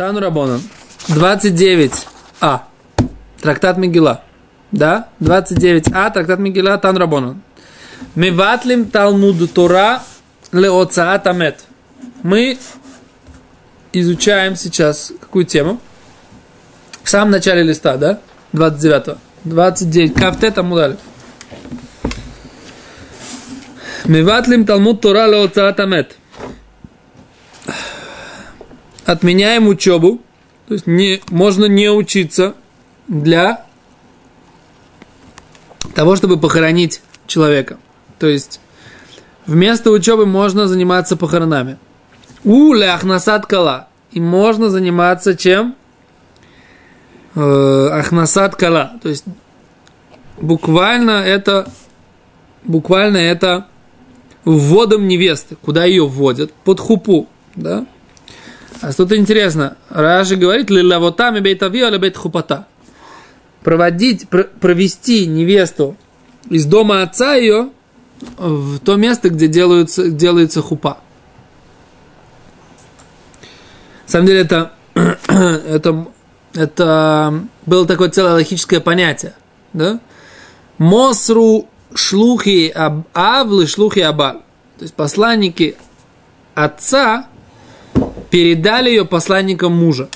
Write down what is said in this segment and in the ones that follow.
Тану Рабонан. 29а. Трактат Мигела. Да? 29а. Трактат Мигела. Тан Рабонан. Миватлим Талмуд Тора Леоцаат Амет. Мы изучаем сейчас какую тему? В самом начале листа, да? 29 29. Кафте Тамудалев. Миватлим Талмуд Тора Леоцаат Амет отменяем учебу, то есть не, можно не учиться для того, чтобы похоронить человека. То есть вместо учебы можно заниматься похоронами. У ахнасад кала. И можно заниматься чем? Э, ахнасад кала. То есть буквально это буквально это вводом невесты. Куда ее вводят? Под хупу. Да? А что-то интересно. Раши говорит, лилавотами бейтавио или бейт хупата. Проводить, пр- провести невесту из дома отца ее в то место, где делаются, делается хупа. На самом деле это, это, это было такое целое логическое понятие. Да? Мосру шлухи авлы шлухи абаль. То есть посланники отца передали ее посланникам мужа.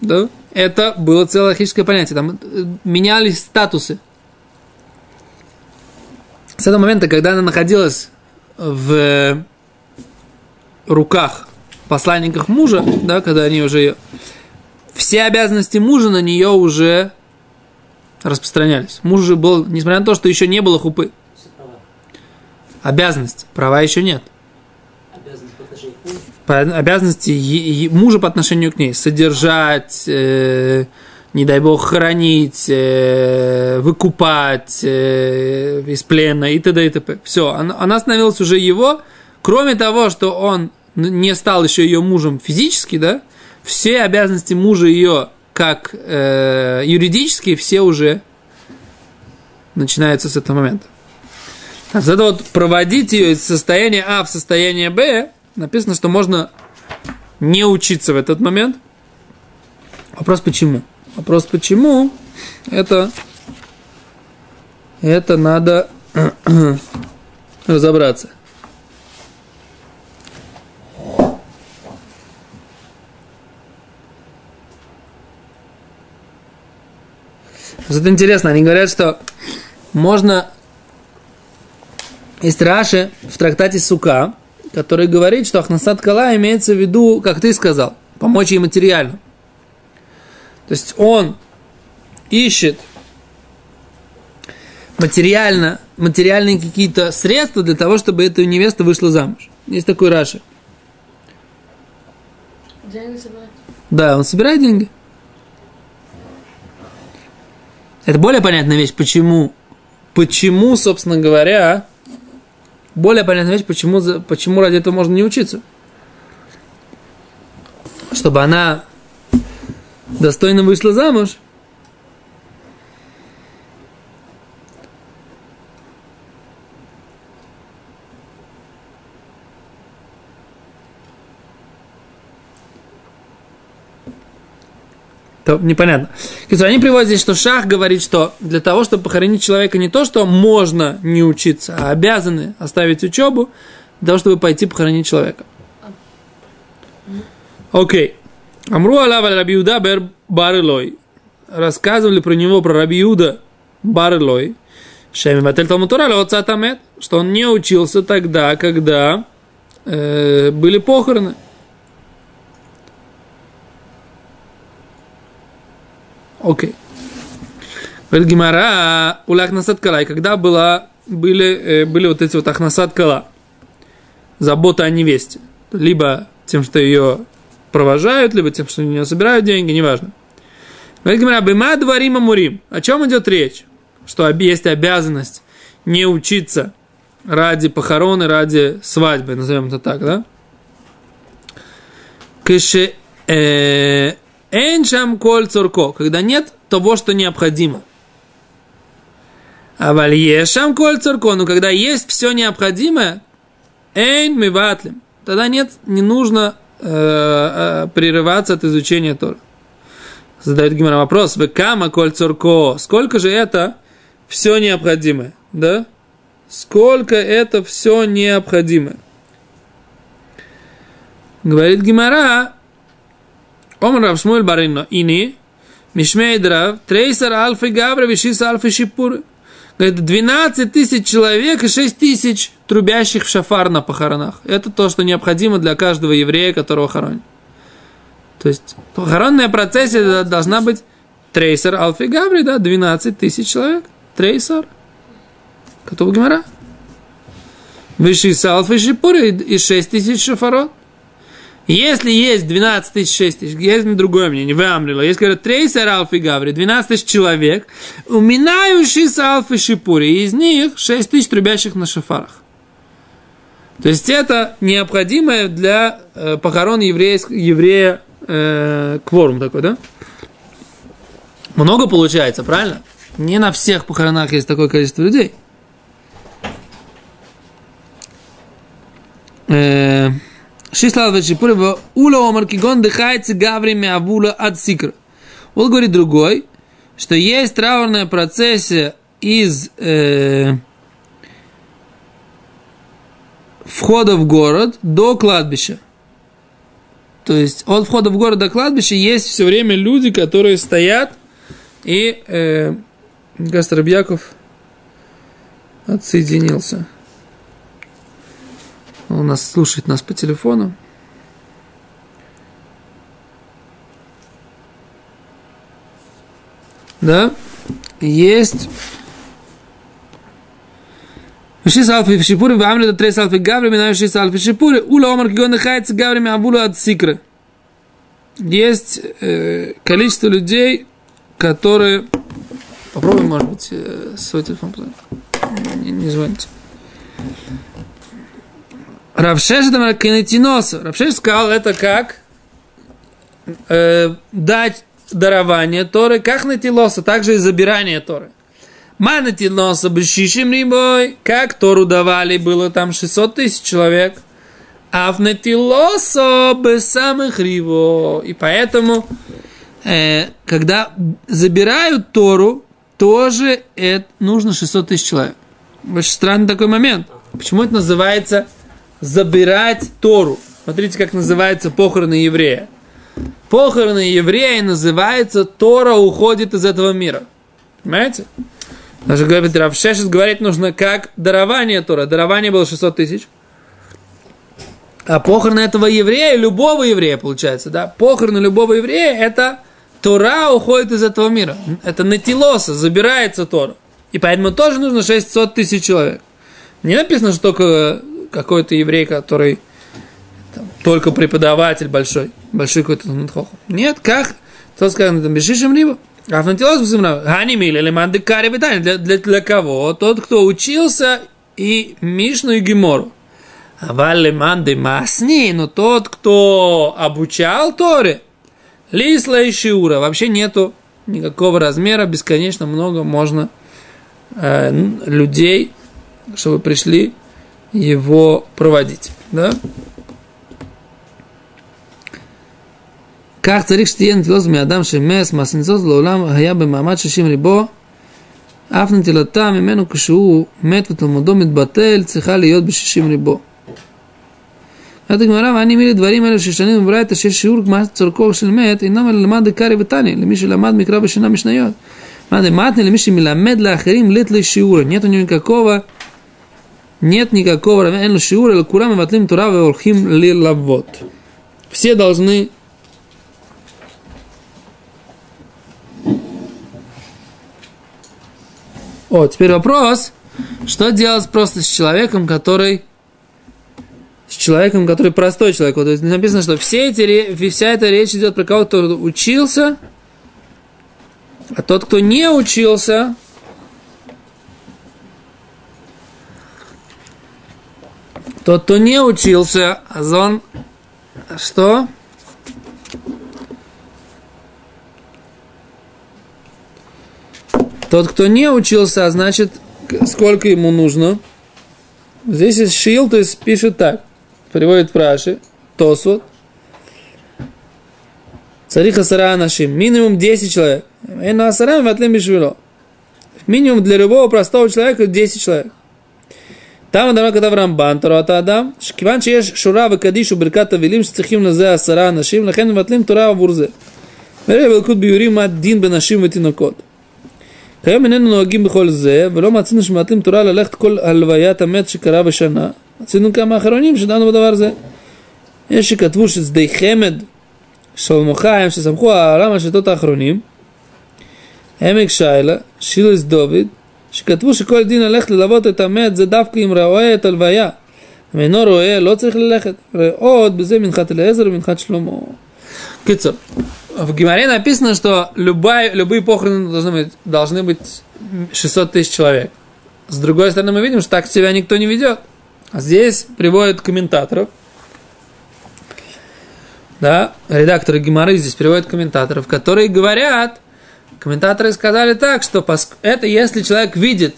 Да? Это было целое логическое понятие. Там э, менялись статусы. С этого момента, когда она находилась в руках посланников мужа, да, когда они уже все обязанности мужа на нее уже распространялись. Муж уже был, несмотря на то, что еще не было хупы. Обязанность, права еще нет обязанности мужа по отношению к ней содержать, э, не дай бог хранить, э, выкупать э, из плена и т.д. и т.п. Все, она, она становилась уже его, кроме того, что он не стал еще ее мужем физически, да, все обязанности мужа ее как э, юридические, все уже начинаются с этого момента. Так, это вот проводить ее из состояния А в состояние Б, написано, что можно не учиться в этот момент. Вопрос почему? Вопрос почему? Это, это надо разобраться. Это интересно, они говорят, что можно есть Раши в трактате Сука, который говорит, что Ахнасад Кала имеется в виду, как ты сказал, помочь ей материально. То есть он ищет материально, материальные какие-то средства для того, чтобы эта невеста вышла замуж. Есть такой Раши. Деньги собирать? Да, он собирает деньги. Это более понятная вещь, почему, почему, собственно говоря, более понятная вещь, почему, почему ради этого можно не учиться. Чтобы она достойно вышла замуж. То непонятно. Они приводят здесь, что Шах говорит, что для того, чтобы похоронить человека, не то, что можно не учиться, а обязаны оставить учебу для того, чтобы пойти похоронить человека. Окей. Амру Алава Рабиуда Бер Барылой. Рассказывали про него, про Рабиуда Барылой. Шеми Ватель Талмутура что он не учился тогда, когда э, были похороны. Окей. Говорит Гимара, у Ахнасад Кала, и когда была, были, э, были вот эти вот Ахнасад Кала, забота о невесте, либо тем, что ее провожают, либо тем, что у нее собирают деньги, неважно. Говорит Гимара, Бема Дварима Мурим. О чем идет речь? Что есть обязанность не учиться ради похороны, ради свадьбы, назовем это так, да? Кэше э, Эншам коль цурко, когда нет того, что необходимо. А вальешам коль цурко, но когда есть все необходимое, эйн мы ватлим, тогда нет, не нужно э, э, прерываться от изучения Тора. Задает Гимара вопрос, Векама коль цурко, сколько же это все необходимое, да? Сколько это все необходимое? Говорит Гимара, Омар Равшмуэль Барино, ини, Мишмейдрав, Трейсер Альфа Гавра, Вишис Альфа Шипуры. Говорит, 12 тысяч человек и 6 тысяч трубящих в шафар на похоронах. Это то, что необходимо для каждого еврея, которого хоронят. То есть похоронная процессия должна быть трейсер Алфи Гаври, да, 12 тысяч человек. Трейсер. Котов Гимара. Высший Салфи Шипури и 6 тысяч шафарот. Если есть 12 тысяч, 6 тысяч, есть другое мнение, вы амрила, есть, говорят, трейсер алфи гаври, 12 тысяч человек, уминающий с алфи шипури, из них 6 тысяч трубящих на шафарах. То есть это необходимое для э, похорон еврея, еврея э, кворум такой, да? Много получается, правильно? Не на всех похоронах есть такое количество людей. Э, Шислал Вешипурева, Ула Омар Кигон дыхается Гаври Мявула от Сикра. Вот говорит другой, что есть траурная процессия из э, входа в город до кладбища. То есть от входа в город до кладбища есть все время люди, которые стоят и э, Гастробьяков отсоединился. Он нас слушает нас по телефону. Да? Есть шис алфи в амле трес алфи гаври, минаю шис алфи шипури, ула омар кигон нахается гаври мявулу от сикры. Есть э, количество людей, которые... Попробуем, может быть, э, свой телефон. Не, не звоните. Равшеш это кинетиноса. Равшеш сказал это как э, дать дарование Торы, как натилоса, также и забирание Торы. Манатилоса бешишим рибой, как Тору давали, было там 600 тысяч человек. А в натилоса без самых риво. И поэтому, э, когда забирают Тору, тоже это нужно 600 тысяч человек. Очень странный такой момент. Почему это называется забирать Тору. Смотрите, как называется похороны еврея. Похороны еврея называется Тора уходит из этого мира. Понимаете? Даже говорит, Равшешес говорит, нужно как дарование Тора. Дарование было 600 тысяч. А похороны этого еврея, любого еврея, получается, да? Похороны любого еврея, это Тора уходит из этого мира. Это натилоса, забирается Тора. И поэтому тоже нужно 600 тысяч человек. Не написано, что только какой-то еврей, который там, только преподаватель большой, большой какой-то Нет, как? Кто сказал, там, бешишим либо? А фантилос Гани мили леманды кари для, для, для кого? Тот, кто учился и Мишну и Гемору. А валеманды масни, но тот, кто обучал Торе, лисла и шиура, вообще нету никакого размера, бесконечно много можно э, людей, чтобы пришли его проводить. Да? כך צריך שתהיה נטילוס מאדם שמס, מעשנצוס לעולם היה במעמד שישים ריבו, אף נטילתה ממנו כשהוא מת ותלמודו מתבטל, צריכה להיות בשישים ריבו. אומרת הגמרא, ואני מי לדברים אלה ששנים בברייתא שיש שיעור כמו צורכו של מת, אינם אלא למד דקארי ותניא, למי שלמד מקרא בשנה משניות. מה דמתני למי שמלמד לאחרים לית לשיעור, нет у него никакого нет никакого равен шиура, или курам ватлим тура веолхим ли лавот. Все должны О, теперь вопрос, что делать просто с человеком, который с человеком, который простой человек. Вот, то есть написано, что все эти, вся эта речь идет про кого-то, кто учился, а тот, кто не учился, Тот, кто не учился, Азон, что? Тот, кто не учился, а значит, сколько ему нужно? Здесь есть шил, то есть пишет так. Приводит в Раши, Тосвот. Цариха сара нашим. Минимум 10 человек. Эна асарам ватлем бишвило. Минимум для любого простого человека 10 человек. Там Адам כתב רמב"ן, תורת האדם, שכיוון שיש שורה וקדיש וברכת אבלים שצריכים לזה עשרה אנשים, לכן מבטלים תורה עבור זה. וראה בלקוט ביורים מה דין בנשים ותינוקות. כיום איננו נוהגים בכל זה, ולא מצאנו שמבטלים תורה ללכת כל הלוויית המת שקרה בשנה. מצאנו כמה אחרונים שדנו בדבר זה. יש שכתבו ששדי חמד שלמה חיים, שסמכו על העולם השיטות האחרונים, עמק שיילה, שילס דוד, שכתבו שכל דין ללכת ללוות את המת זה דווקא אם רואה את הלוויה. אם אינו רואה, לא צריך ללכת. ועוד בזה מנחת אליעזר ומנחת שלמה. קיצור, в Гимаре написано, что любая, любые похороны должны быть, должны быть 600 тысяч человек. С другой стороны, мы видим, что так себя никто не ведет. А здесь приводят комментаторов, да, редакторы Гимары здесь приводят комментаторов, которые говорят, комментаторы сказали так, что это если человек видит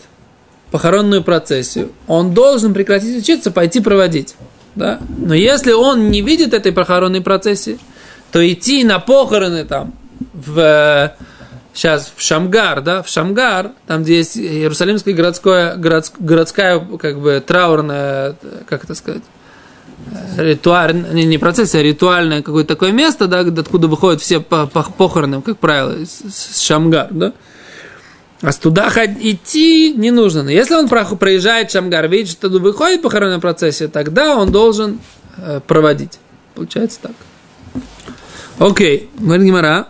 похоронную процессию, он должен прекратить учиться, пойти проводить. Да? Но если он не видит этой похоронной процессии, то идти на похороны там в сейчас в Шамгар, да, в Шамгар, там где есть Иерусалимская городская, городская, как бы траурная, как это сказать, ритуальное, не, не процессия, а ритуальное какое-то такое место, да, откуда выходят все похороны, как правило, с Шамгар, да. А туда идти не нужно. Но если он проезжает Шамгар, видит, что туда выходит похоронная процессия, тогда он должен э, проводить. Получается так. Окей, говорит Гимара.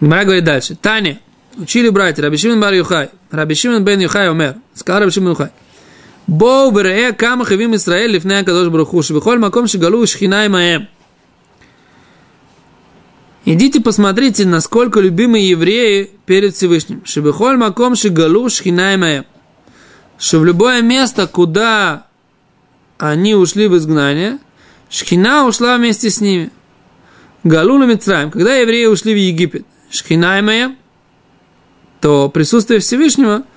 Гимара говорит дальше. Таня, учили братья, Рабишимин бар Юхай, Рабишимин бен Юхай умер. Сказал Рабишимин Юхай. בואו וראה כמה חייבים ישראל לפני הקדוש ברוך הוא, שבכל מקום שגלו שכינה עמהם. Идите посмотрите, насколько любимы евреи перед Всевышним. Шебехоль маком шигалу шхинаймая. Что в любое место, куда они ушли в изгнание, шхина ушла вместе с ними. Галу на Митраем. Когда евреи ушли в Египет, шхинаймая, то присутствие Всевышнего –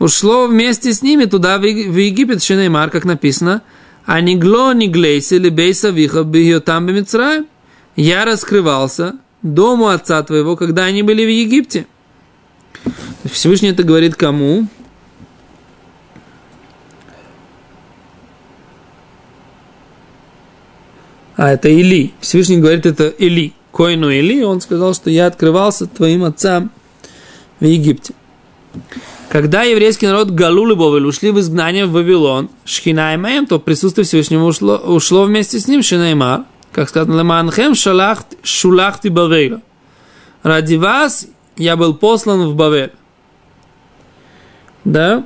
ушло вместе с ними туда, в Египет, Шинеймар, как написано, а не гло, не глейся, или бейса виха, там бемицраем. Я раскрывался дому отца твоего, когда они были в Египте. Всевышний это говорит кому? А, это Или. Всевышний говорит это Или. Коину Или, он сказал, что я открывался твоим отцам в Египте. Когда еврейский народ Галул и Бовель ушли в изгнание в Вавилон, Шхина и то присутствие Всевышнего ушло, ушло вместе с ним Шинаймар, как сказано, Леманхем шалахт, шулахти Бавейла. Ради вас я был послан в Бавель. Да?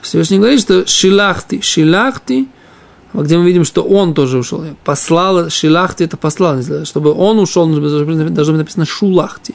Всевышний говорит, что шилахти, шилахти – где мы видим, что он тоже ушел. Послал, шилахти это послал, чтобы он ушел, должно быть написано шулахти.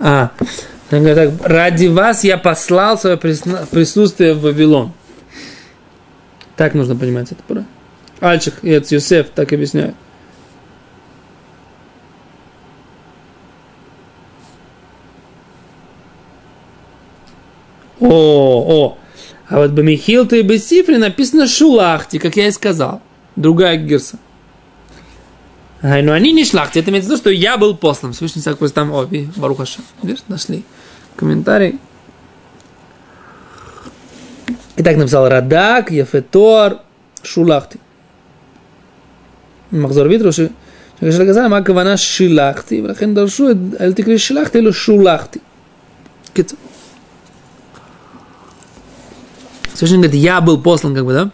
А, так, ради вас я послал свое присутствие в Вавилон. Так нужно понимать это, правда? Альчик и Юсеф так объясняют. О, о, а вот Бамихилта и Бесифре написано Шулахти, как я и сказал. Другая гирса. Но ну, они не шлахти. Это имеется в виду, что я был послан. Всевышний Сак там, о, Барухаша. Видишь, нашли комментарий. И так написал Радак, Ефетор, Шулахти. מחזור ויתרו, שכאשר גזל, מה הכוונה שילחתי, ולכן דרשו, אל תקראי שילחתי, אלא שולחתי. קיצור. Всевышний говорит, я был послан, как бы, да?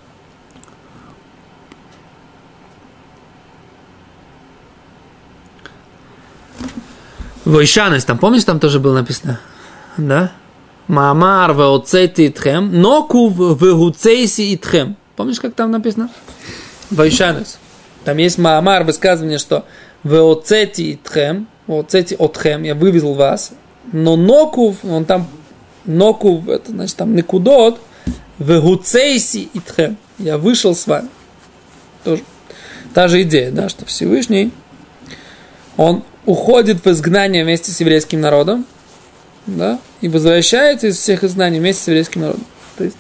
Войшанес, там помнишь, там тоже было написано? Да? Маамар веоцейти итхем, нокув вегуцейси итхем. Помнишь, как там написано? Войшанес. Там есть Маамар, высказывание, что веоцейти итхем, веоцейти отхем, я вывезл вас, но нокув, он там, нокув, это значит там никудот, вегуцейси итхем, я вышел с вами. Тоже. Та же идея, да, что Всевышний, он уходит в изгнание вместе с еврейским народом, да, и возвращается из всех изгнаний вместе с еврейским народом. То есть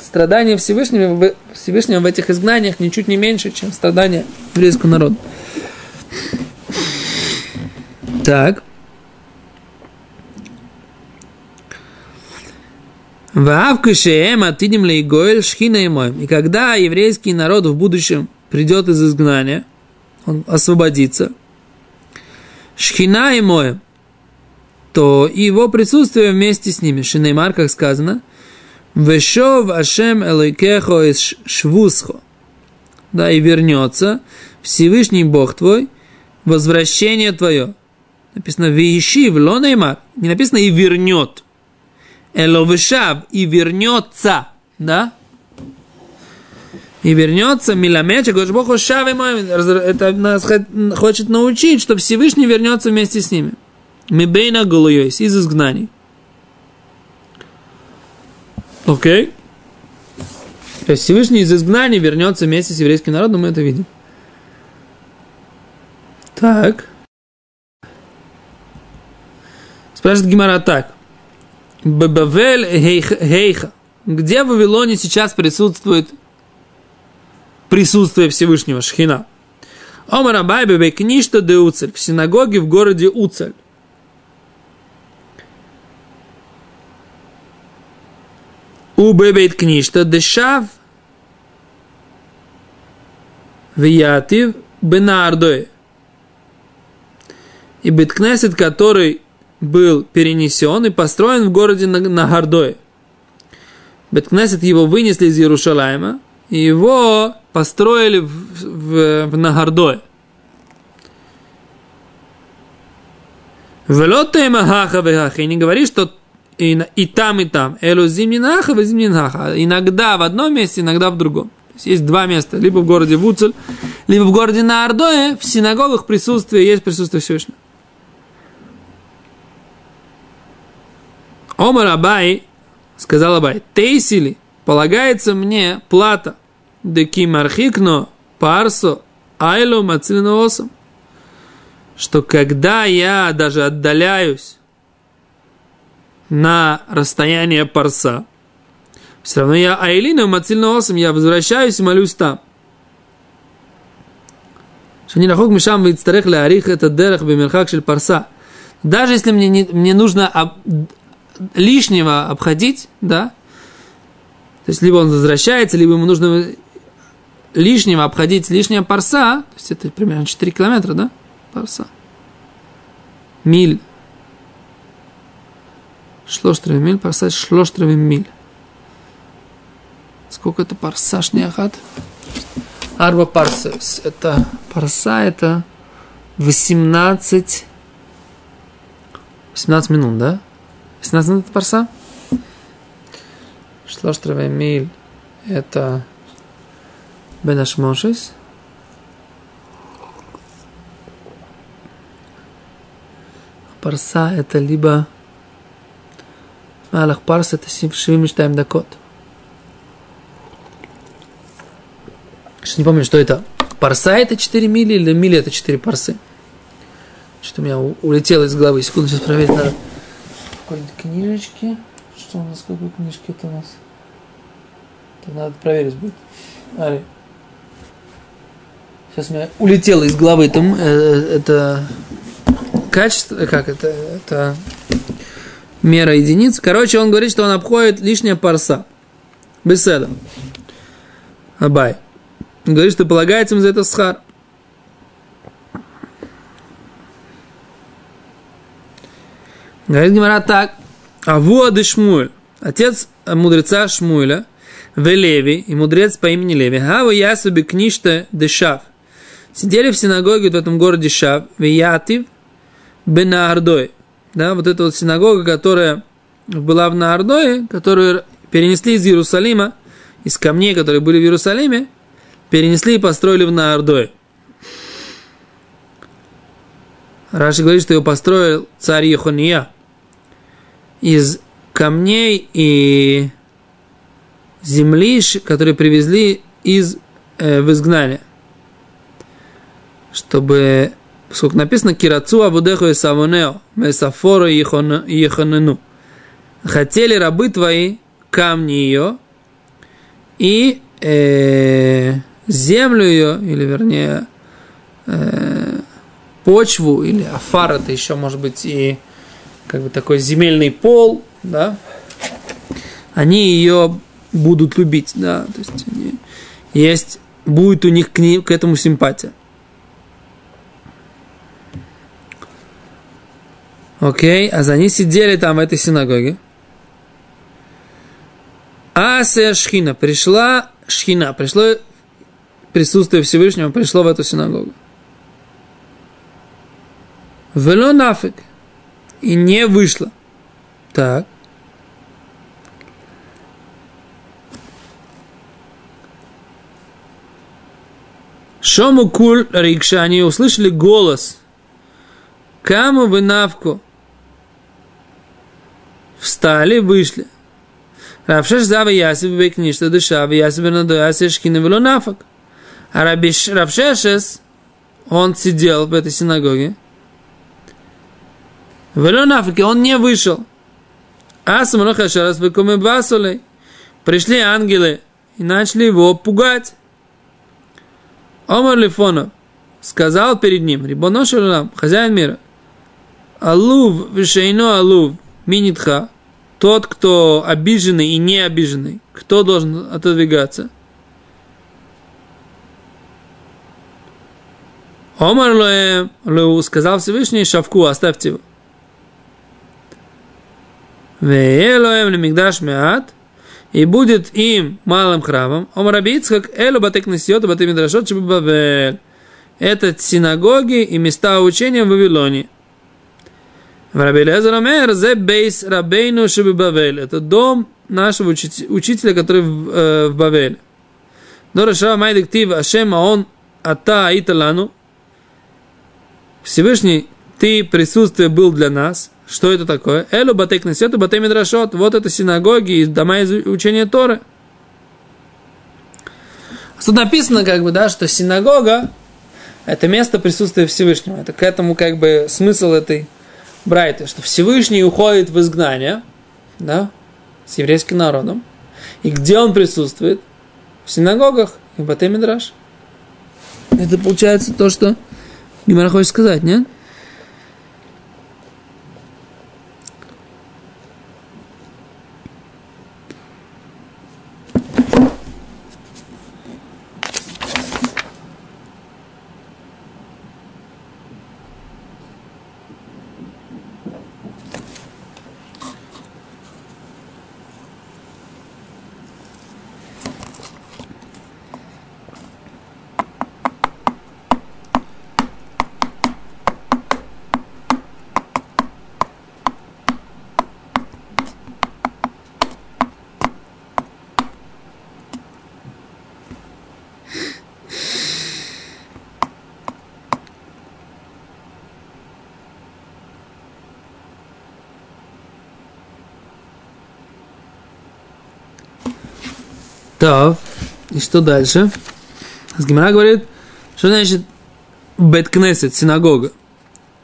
страдания Всевышнего, Всевышнего в этих изгнаниях ничуть не меньше, чем страдания еврейского народа. Так. Вавкашеем атидим лейгоэль шхина И когда еврейский народ в будущем придет из изгнания, он освободится, шхина и моем, то его присутствие вместе с ними. Шинеймар, как сказано, Вешов Ашем Элойкехо из Швусхо. Да, и вернется Всевышний Бог твой, возвращение твое. Написано Вишив, Лонеймар. Не написано и вернет. Эловешав, и вернется. Да? И вернется Миламеча, говоришь, Бог Шав Это нас хочет научить, что Всевышний вернется вместе с ними. Мибейна Галуйойс, из изгнаний. Окей. То есть Всевышний из изгнания вернется вместе с еврейским народом, мы это видим. Так. Спрашивает Гимара так. Бабавель Хейха. Где в Вавилоне сейчас присутствует присутствие Всевышнего Шхина? Омар Абай Бебекништа де Уцель. В синагоге в городе Уцель. У бебейт книжта дешав виятив бенардой. И Беткнесет, который был перенесен и построен в городе Нагардой. Беткнесет его вынесли из Иерушалайма, и его построили в, в, в Нагардой. Велота и не говори, что и, и там, и там. Элу зимнинаха, и зимнинаха. Иногда в одном месте, иногда в другом. Есть, есть два места. Либо в городе Вуцель, либо в городе Наардое. В синагогах присутствие есть присутствие Всевышнего. Омар Абай, сказал Абай, Тейсили, полагается мне плата, деки мархикно парсо айло мацилиноосом, что когда я даже отдаляюсь на расстояние парса. Все равно я Айлина Мацильна Осам, я возвращаюсь и молюсь там. Шани рахок мишам вицтарех арих это дерех бемерхак шель парса. Даже если мне, не, мне нужно об, лишнего обходить, да, то есть либо он возвращается, либо ему нужно лишнего обходить лишняя парса, то есть это примерно 4 километра, да, парса, миль, Шлоштровый миль, парса шлоштровый миль. Сколько это парса шняхат? Арба парса. Это парса это 18 18 минут, да? 18 минут это парса? Шлоштровый миль это Бенашмошис. Парса это либо... Малах Парс это 72 дакот. Сейчас не помню, что это. Парса это 4 мили или мили это 4 парсы? Что-то у меня улетело из головы. Секунду, сейчас проверить надо. Какой-нибудь книжечки. Что у нас, какой книжки это у нас? Это надо проверить будет. Ари. Сейчас у меня улетело из головы там, э, это качество, как это, это мера единиц. Короче, он говорит, что он обходит лишняя парса. Беседа. Абай. Он говорит, что полагается ему за это схар. Говорит Гимара так. Аву Адышмуэль. Отец мудреца Шмуэля. Велеви. И мудрец по имени Леви. Хава ясуби книжта дешав. Сидели в синагоге в этом городе Шав. Виятив. Бенаардой. Да, вот эта вот синагога, которая была в Наардое, которую перенесли из Иерусалима, из камней, которые были в Иерусалиме, перенесли и построили в Наардое. Раши говорит, что его построил царь Ехония из камней и земли, которые привезли из, э, в изгнание. Чтобы, поскольку написано «Кирацу абудеху и савонео, месафору ехонену». Хотели рабы твои камни ее и э, землю ее, или вернее, э, почву или афар, это еще может быть и как бы такой земельный пол, да, они ее будут любить, да, то есть они, есть, будет у них к, ней, к этому симпатия. Окей, а за они сидели там в этой синагоге. Ася Шхина, пришла Шхина, пришло присутствие Всевышнего, пришло в эту синагогу. Вело нафиг. И не вышло. Так. Шому куль рикша, они услышали голос. Каму вы навку. Встали, вышли. Равшеш зава ясив бекништа душа, в ясив надояся шкина вело нафак. А Равшешес, он сидел в этой синагоге, в Африке он не вышел. А самарахашарас басулей. Пришли ангелы и начали его пугать. Омар Лифонов сказал перед ним, Рибоношалам, хозяин мира, Алув, вишейно алув, минитха, тот, кто обиженный и не обиженный, кто должен отодвигаться? Омар Лоэ, сказал Всевышний, Шавку, оставьте его. Веелоем лемигдаш меат, и будет им малым храмом, омрабиц, как элу батек несет, батек мидрашот. Это синагоги и места учения в Вавилоне. Рабелезер Омер, зе бейс рабейну бавель. Это дом нашего учителя, который в, э, в Бавеле. Но решава майдиктив Ашем, а он ата аиталану. Всевышний, ты присутствие был для нас, что это такое? Элу батек несету батей. Вот это синагоги и дома учения Торы. Тут написано, как бы, да, что синагога – это место присутствия Всевышнего. Это к этому, как бы, смысл этой брайты, что Всевышний уходит в изгнание, да, с еврейским народом. И где он присутствует? В синагогах и в Батей Мидраш. Это получается то, что Гимара хочет сказать, нет? Так, и что дальше? Сгимара говорит, что значит Беткнесет, синагога,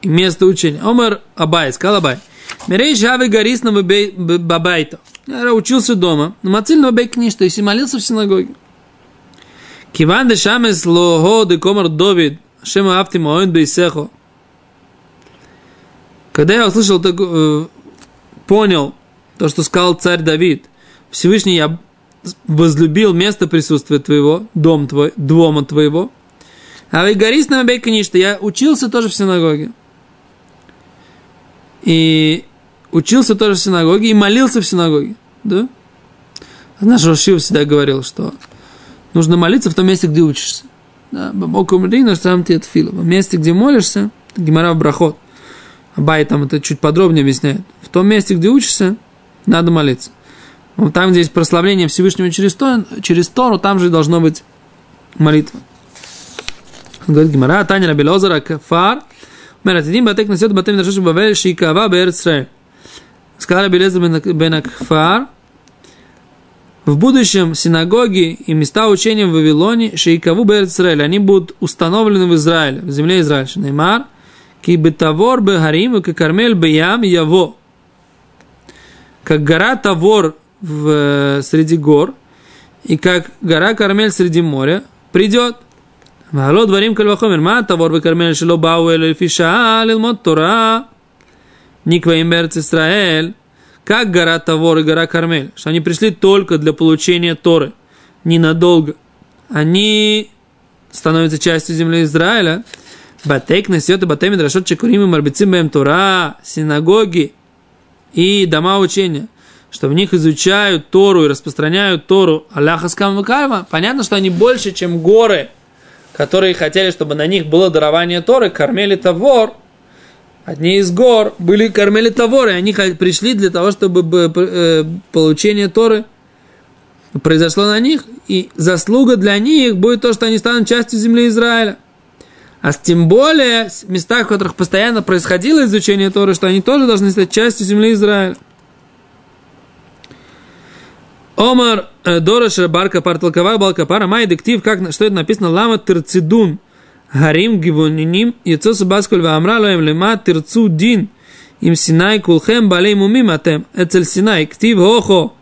и место учения. Омар Абай, сказал Абай, Мирей Шавы Гарисного Бабайта. Я учился дома, но Мацильного Бей книж, то есть молился в синагоге. Киван де Шамес Лого де Комар Довид, Шема Афти Моэн Бейсехо. Когда я услышал, так, э, понял то, что сказал царь Давид, Всевышний я возлюбил место присутствия твоего, дом твой, дома твоего. А вы горис на что я учился тоже в синагоге. И учился тоже в синагоге и молился в синагоге. Да? Наш Рошив всегда говорил, что нужно молиться в том месте, где учишься. Да, Бабокум Рина, сам ты В месте, где молишься, Гимара Брахот. Абай там это чуть подробнее объясняет. В том месте, где учишься, надо молиться. Вот там, где есть прославление Всевышнего через, то, через Тору, там же должно быть молитва. Говорит Гимара, Таня Рабелозара Кафар, Мэр, Атидим Батек Насет Батем Нашаш Бавель Шикава Берцре. Сказал Рабелеза бен Акфар, в будущем синагоги и места учения в Вавилоне Шейкаву Берцрель, они будут установлены в Израиле, в земле Израиля. Неймар, ки бетавор бегарим и кармель беям яво. Как гора Тавор в, э, среди гор, и как гора Кармель среди моря придет. Вало дворим кальвахомер, ма тавор бы Кармель шило бау эль фиша а лилмот Тора. Никваим берц Исраэль. Как гора Тавор и гора Кармель, что они пришли только для получения Торы, ненадолго. Они становятся частью земли Израиля. батейк несет и батеми драшот чекурим и марбицим Тора, синагоги и дома учения – что в них изучают Тору и распространяют Тору Аллаха Скамвакальма. Понятно, что они больше, чем горы, которые хотели, чтобы на них было дарование Торы, кормили Тавор, одни из гор были кормили Тавор, и они пришли для того, чтобы э, получение Торы произошло на них, и заслуга для них будет то, что они станут частью земли Израиля. А тем более в местах, в которых постоянно происходило изучение Торы, что они тоже должны стать частью земли Израиля. Омар э, Дорош Барка Парталкава Балка Пара Май Дектив, как, что это написано, Лама Терцидун, Гарим Гивониним, Яцосу Баскуль Ваамра Лоем Лема Терцу Дин, им Синай Кулхем Балей Мумим Атем, Эцель Синай, Ктив Охо,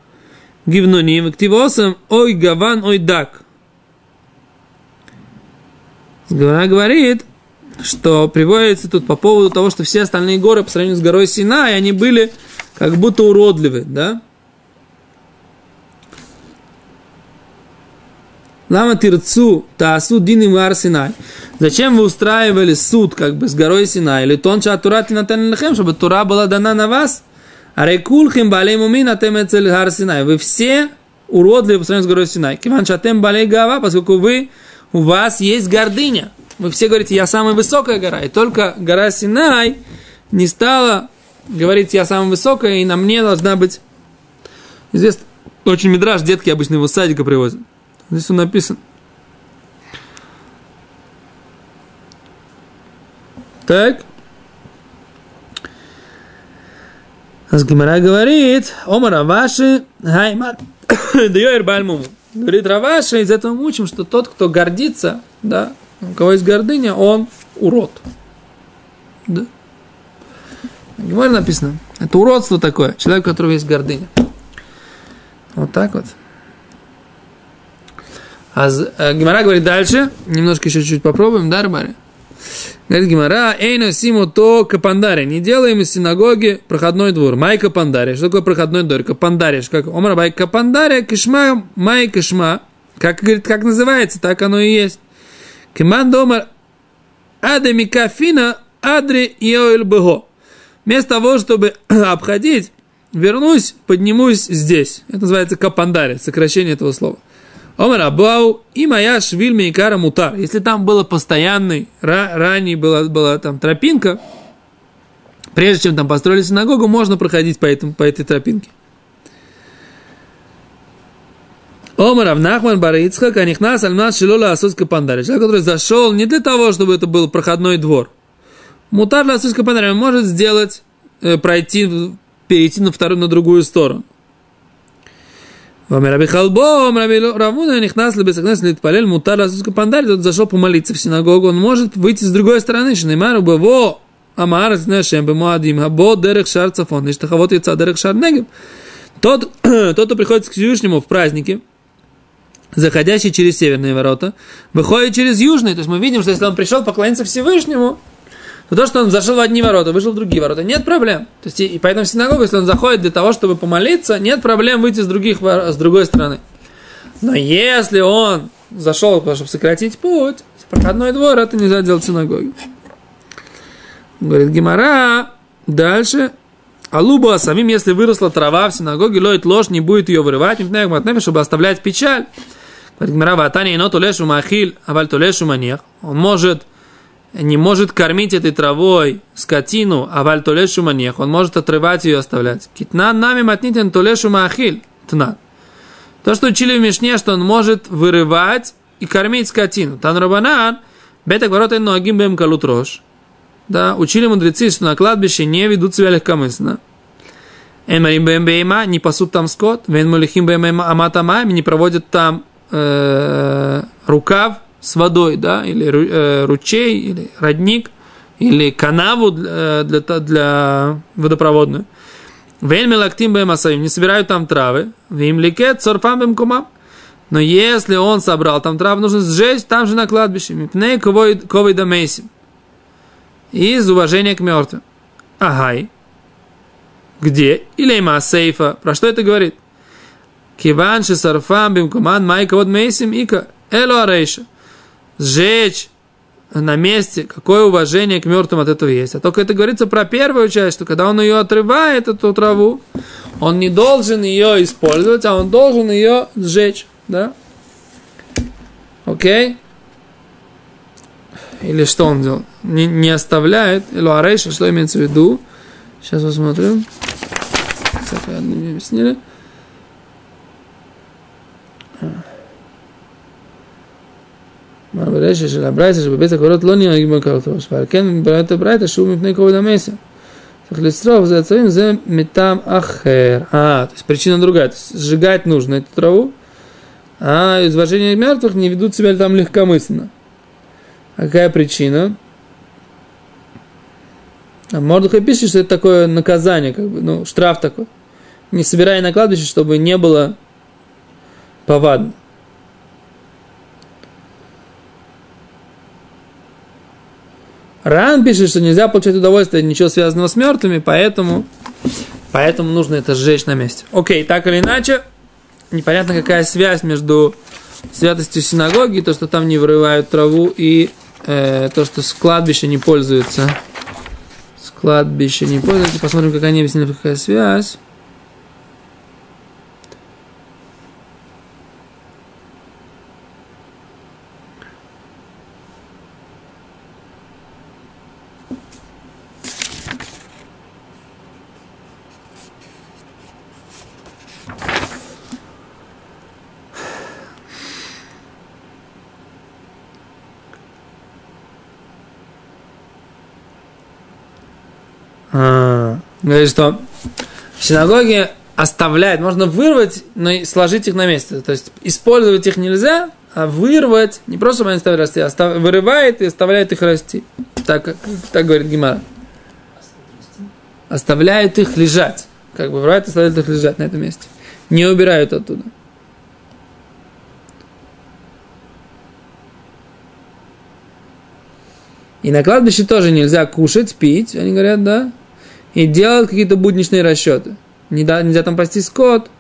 Гивноним, Ктив Осам, Ой Гаван, Ой Дак. Она говорит, что приводится тут по поводу того, что все остальные горы по сравнению с горой Синай, они были как будто уродливы, да? Лама тирцу таасу дин и Синай. Зачем вы устраивали суд как бы с горой Синай? Или тонча турати на лехем, чтобы Тура была дана на вас? А рекулхим балей мумин атем эцель гар Синай. Вы все уродливы по сравнению с горой Синай. Киван чатем балей гава, поскольку вы, у вас есть гордыня. Вы все говорите, я самая высокая гора. И только гора Синай не стала говорить, я самая высокая, и на мне должна быть известно. Очень мидраж, детки обычно его с садика привозят. Здесь он написан. Так. А Гимара говорит, Омар Раваши, Хаймат, Дьойр Бальмуму. Говорит Раваши, из этого мы учим, что тот, кто гордится, да, у кого есть гордыня, он урод. Да. Гимара написано, это уродство такое, человек, у которого есть гордыня. Вот так вот. А э, Гимара говорит дальше, немножко еще чуть-чуть попробуем, да, Рыбари? Говорит Гимара, эйно симу то капандаре. Не делаем из синагоги проходной двор. Май капандаре. Что такое проходной двор? Капандаре. Как омар бай капандаре, кишма, май кишма. Как, говорит, как называется, так оно и есть. Киман домар адами кафина адри йоэль бего. Вместо того, чтобы обходить, вернусь, поднимусь здесь. Это называется капандаре, сокращение этого слова. Омар Абау и моя швиль мейкара мутар. Если там было постоянный, ранее была, была там тропинка, прежде чем там построили синагогу, можно проходить по, этому, по этой тропинке. Омар Авнахман Барицхак, Анихнас Альмас Шилола Асуска Пандари. Человек, который зашел не для того, чтобы это был проходной двор. Мутар Асуска Пандари может сделать, э, пройти, перейти на вторую, на другую сторону. Раби Халбо, Раби Равуна, Нихнас, Лебесакнес, Литпалель, Мутар, Асуска Пандарь, тот зашел помолиться в синагогу, он может выйти с другой стороны, Шнеймару, Бево, Амар, Снешем, Бемуадим, Хабо, Дерех Шар Цафон, Ништахавот, Яца, Дерех Шар Негев. Тот, тот, кто приходит к Всевышнему в празднике, заходящий через северные ворота, выходит через южные. То есть мы видим, что если он пришел поклониться Всевышнему, то то, что он зашел в одни ворота, вышел в другие ворота, нет проблем. То есть, и поэтому в синагогу, если он заходит для того, чтобы помолиться, нет проблем выйти с, других, с другой стороны. Но если он зашел, чтобы сократить путь, проходной двор, это нельзя делать в синагоге. Говорит Гимара, дальше, Алуба самим, если выросла трава в синагоге, лоит ложь, не будет ее вырывать, чтобы оставлять печаль. Говорит Гимара, ватани, но тулешу махил, аваль тулешу манех. Он может не может кормить этой травой скотину, а валь толешу манех, он может отрывать ее и оставлять. Китна нами матнитен толешу маахиль. Тна. То, что учили в Мишне, что он может вырывать и кормить скотину. Тан Рабанан, бета гворота ногим бем калут рожь. Да, учили мудрецы, что на кладбище не ведут себя легкомысленно. Эмарим бем бейма, не пасут там скот. Вен мулихим бем аматамами, не проводят там э, рукав с водой, да, или э, ручей, или родник, или канаву для, для, для водопроводную. Вен мелактим бем асаим, не собирают там травы. Вим ликет сорфам кумам. Но если он собрал там травы, нужно сжечь там же на кладбище. Мипней ковой да мейсим. Из уважения к мертвым. Агай. Где? Или има сейфа. Про что это говорит? Киван сарфам бим куман майка вот мейсим ика. Эло арейша. Сжечь на месте, какое уважение к мертвым от этого есть. А только это говорится про первую часть, что когда он ее отрывает, эту траву, он не должен ее использовать, а он должен ее сжечь. Да? Окей? Или что он делал? Не, не оставляет. Или арейша, что имеется в виду? Сейчас посмотрим. Так, не объяснили. ברשת של הברייתא שבבית הקולות לא נהרגים בקרות ראש, ועל כן בברייתא הברייתא שהוא מפני כובד המסר. צריך לשרוף за עצבים, זה מטעם אחר. А, то есть причина другая. То есть сжигать нужно эту траву, а извожение мертвых не ведут себя там легкомысленно. А какая причина? А Мордухай пишет, что это такое наказание, как бы, ну, штраф такой. Не собирая на кладбище, чтобы не было повадно. Ран пишет, что нельзя получать удовольствие ничего связанного с мертвыми, поэтому, поэтому нужно это сжечь на месте. Окей, так или иначе, непонятно какая связь между святостью синагоги, то, что там не вырывают траву, и э, то, что с не пользуются. С не пользуются. Посмотрим, как они объяснили, какая связь. Говорит, что в синагоге оставляет, можно вырвать, но и сложить их на месте. То есть использовать их нельзя, а вырвать, не просто чтобы они стали расти, а остав, вырывает и оставляет их расти. Так, так говорит Гимара. Оставляют их лежать. Как бы вырывает и оставляют их лежать на этом месте. Не убирают оттуда. И на кладбище тоже нельзя кушать, пить. Они говорят, да, и делают какие-то будничные расчеты. Нельзя, нельзя там пасти скот,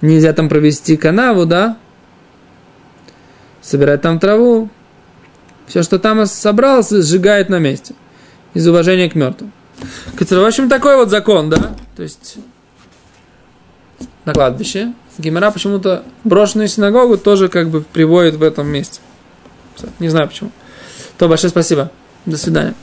нельзя там провести канаву, да, собирать там траву. Все, что там собрался, сжигает на месте. Из уважения к мертвым. В общем, такой вот закон, да? То есть на кладбище. Гимера почему-то брошенную синагогу тоже как бы приводит в этом месте. Не знаю почему. То большое спасибо. До свидания.